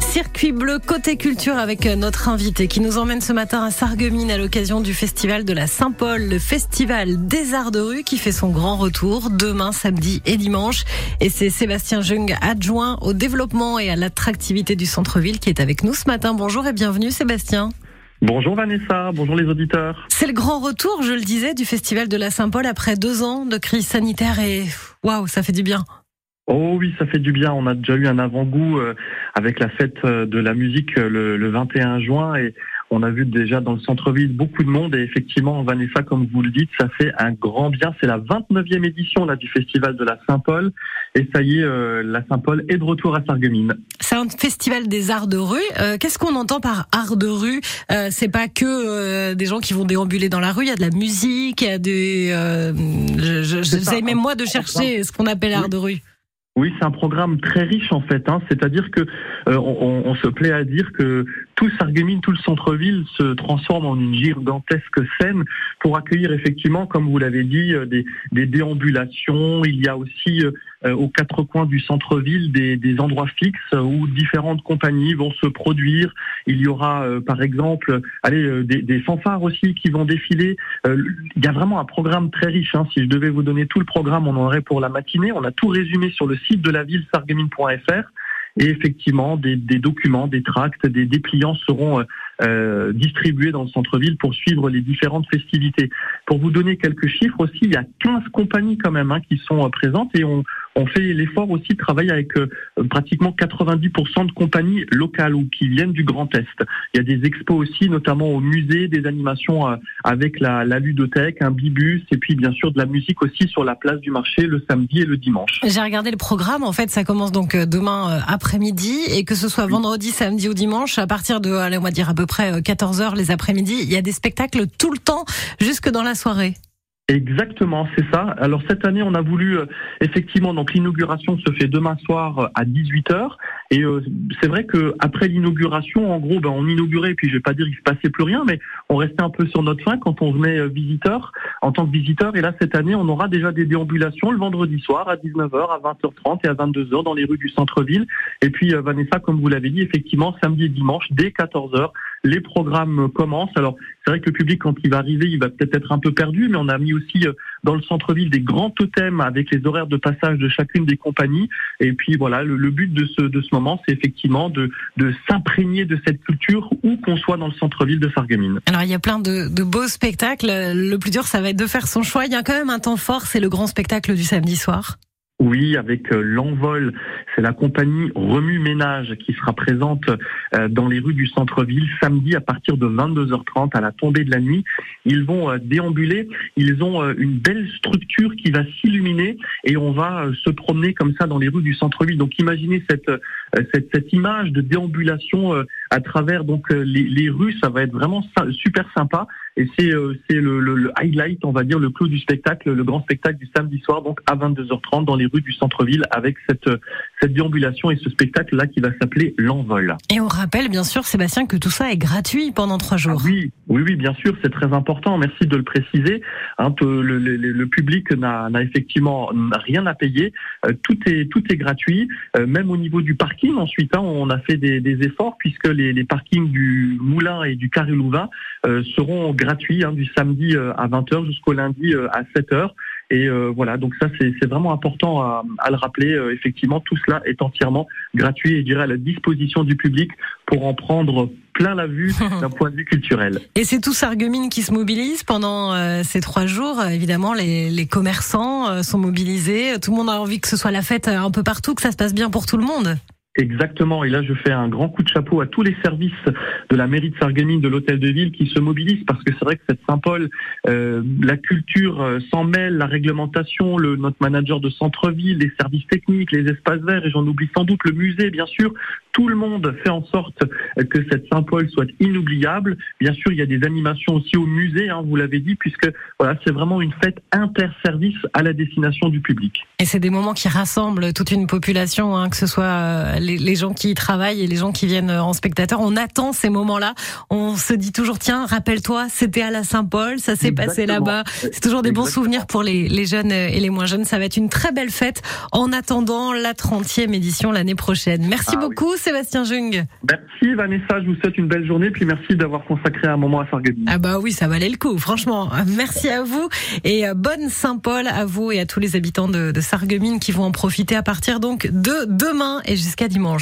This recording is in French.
Circuit bleu côté culture avec notre invité qui nous emmène ce matin à Sarreguemines à l'occasion du festival de la Saint-Paul, le festival des arts de rue qui fait son grand retour demain, samedi et dimanche. Et c'est Sébastien Jung, adjoint au développement et à l'attractivité du centre-ville qui est avec nous ce matin. Bonjour et bienvenue Sébastien. Bonjour Vanessa, bonjour les auditeurs. C'est le grand retour, je le disais, du festival de la Saint-Paul après deux ans de crise sanitaire et waouh, ça fait du bien. Oh oui, ça fait du bien. On a déjà eu un avant-goût euh, avec la fête euh, de la musique euh, le, le 21 juin et on a vu déjà dans le centre-ville beaucoup de monde et effectivement, Vanessa, comme vous le dites, ça fait un grand bien. C'est la 29e édition là du festival de la Saint-Paul et ça y est, la Saint-Paul est de retour à Sarreguemines. C'est un festival des arts de rue. Qu'est-ce qu'on entend par art de rue? C'est pas que des gens qui vont déambuler dans la rue. Il y a de la musique, il y a des. J'essaie même moi de chercher ce qu'on appelle art de rue. Oui, c'est un programme très riche en fait. Hein. C'est-à-dire que euh, on, se plaît à dire que tout Sarreguemines, tout le centre-ville se transforme en une gigantesque scène pour accueillir effectivement, comme vous l'avez dit, euh, des, déambulations. Il y a aussi euh, aux quatre coins du centre-ville des, endroits fixes où différentes compagnies vont se produire. Il y aura par exemple, allez, des, des, fanfares aussi qui vont défiler. il y a vraiment un programme très riche. Hein. Si je devais vous donner tout le programme, on en aurait pour la matinée. On a tout résumé sur le site de la ville sarguemines.fr et effectivement des, documents, des tracts, des dépliants seront euh, euh, distribués dans le centre-ville pour suivre les différentes festivités. Pour vous donner quelques chiffres aussi, il y a 15 compagnies quand même hein, qui sont euh, présentes et on, on fait l'effort aussi de travailler avec euh, pratiquement 90% de compagnies locales ou qui viennent du Grand Est. Il y a des expos aussi, notamment au musée, des animations euh, avec la, la ludothèque, un bibus et puis bien sûr de la musique aussi sur la place du marché le samedi et le dimanche. J'ai regardé le programme, en fait ça commence donc euh, demain après-midi et que ce soit vendredi, samedi ou dimanche, à partir de, allez, on va dire à peu près 14h les après-midi, il y a des spectacles tout le temps jusque dans la soirée. Exactement, c'est ça. Alors cette année, on a voulu euh, effectivement donc l'inauguration se fait demain soir euh, à 18h et euh, c'est vrai que après l'inauguration, en gros, ben, on inaugurait puis je vais pas dire qu'il se passait plus rien, mais on restait un peu sur notre fin quand on venait visiteur en tant que visiteur. Et là cette année, on aura déjà des déambulations le vendredi soir à 19h, à 20h30 et à 22h dans les rues du centre-ville. Et puis Vanessa, comme vous l'avez dit, effectivement samedi et dimanche dès 14h, les programmes commencent. Alors c'est vrai que le public quand il va arriver, il va peut-être être un peu perdu, mais on a mis aussi euh, dans le centre-ville des grands totems avec les horaires de passage de chacune des compagnies. Et puis voilà, le, but de ce, de ce moment, c'est effectivement de, de s'imprégner de cette culture où qu'on soit dans le centre-ville de Sarreguemines. Alors il y a plein de, de beaux spectacles. Le plus dur, ça va être de faire son choix. Il y a quand même un temps fort, c'est le grand spectacle du samedi soir. Oui, avec euh, l'envol, c'est la compagnie Remue Ménage qui sera présente euh, dans les rues du centre-ville samedi à partir de 22h30 à la tombée de la nuit. Ils vont euh, déambuler, ils ont une belle structure qui va s'illuminer et on va se promener comme ça dans les rues du centre-ville. Donc imaginez cette, cette, cette image de déambulation à travers donc les, les rues, ça va être vraiment super sympa. Et c'est c'est le, le, le, highlight, on va dire, le clou du spectacle, le grand spectacle du samedi soir, donc à 22h30 dans les rues du centre-ville avec cette, cette déambulation et ce spectacle-là qui va s'appeler L'Envol. Et on rappelle bien sûr, Sébastien, que tout ça est gratuit pendant trois jours. Ah oui, oui, oui, bien sûr, c'est très important. Merci de le préciser. Hein, le, le, le, public n'a effectivement rien à payer. Euh, tout est tout est gratuit, euh, même au niveau du parking. Ensuite, hein, on a fait des, des efforts puisque les, les, parkings du Moulin et du Carré Louvain euh, seront gratuits hein, du samedi à 20h jusqu'au lundi à 7h. Et euh, voilà, donc ça c'est vraiment important à, à le rappeler. Euh, effectivement, tout cela est entièrement gratuit et je dirais à la disposition du public pour en prendre plein la vue d'un point de vue culturel. Et c'est tout Sarreguemines qui se mobilise pendant euh, ces trois jours. Évidemment, les, les commerçants sont mobilisés. Tout le monde a envie que ce soit la fête un peu partout, que ça se passe bien pour tout le monde. Exactement. Et là, je fais un grand coup de chapeau à tous les services de la mairie de Sarreguemines, de l'hôtel de ville, qui se mobilisent parce que c'est vrai que cette Saint-Paul, euh, la culture euh, s'en mêle, la réglementation, le, notre manager de centre-ville, les services techniques, les espaces verts, et j'en oublie sans doute le musée, bien sûr. Tout le monde fait en sorte que cette Saint-Paul soit inoubliable. Bien sûr, il y a des animations aussi au musée, hein, vous l'avez dit, puisque voilà, c'est vraiment une fête interservice à la destination du public. Et c'est des moments qui rassemblent toute une population, hein, que ce soit euh, les, les, gens qui y travaillent et les gens qui viennent en spectateur. On attend ces moments-là. On se dit toujours, tiens, rappelle-toi, c'était à la Saint-Paul, ça s'est passé là-bas. C'est toujours des bons souvenirs pour les, les jeunes et les moins jeunes. Ça va être une très belle fête en attendant la 30e édition l'année prochaine. Merci ah beaucoup, Sébastien Jung. Merci, Vanessa. Je vous souhaite une belle journée. Puis merci d'avoir consacré un moment à Sarreguemines. Ah bah oui, ça valait le coup, franchement. Merci à vous et euh, bonne Saint-Paul à vous et à tous les habitants de, de Sarreguemines qui vont en profiter à partir donc de demain et jusqu'à dimanche.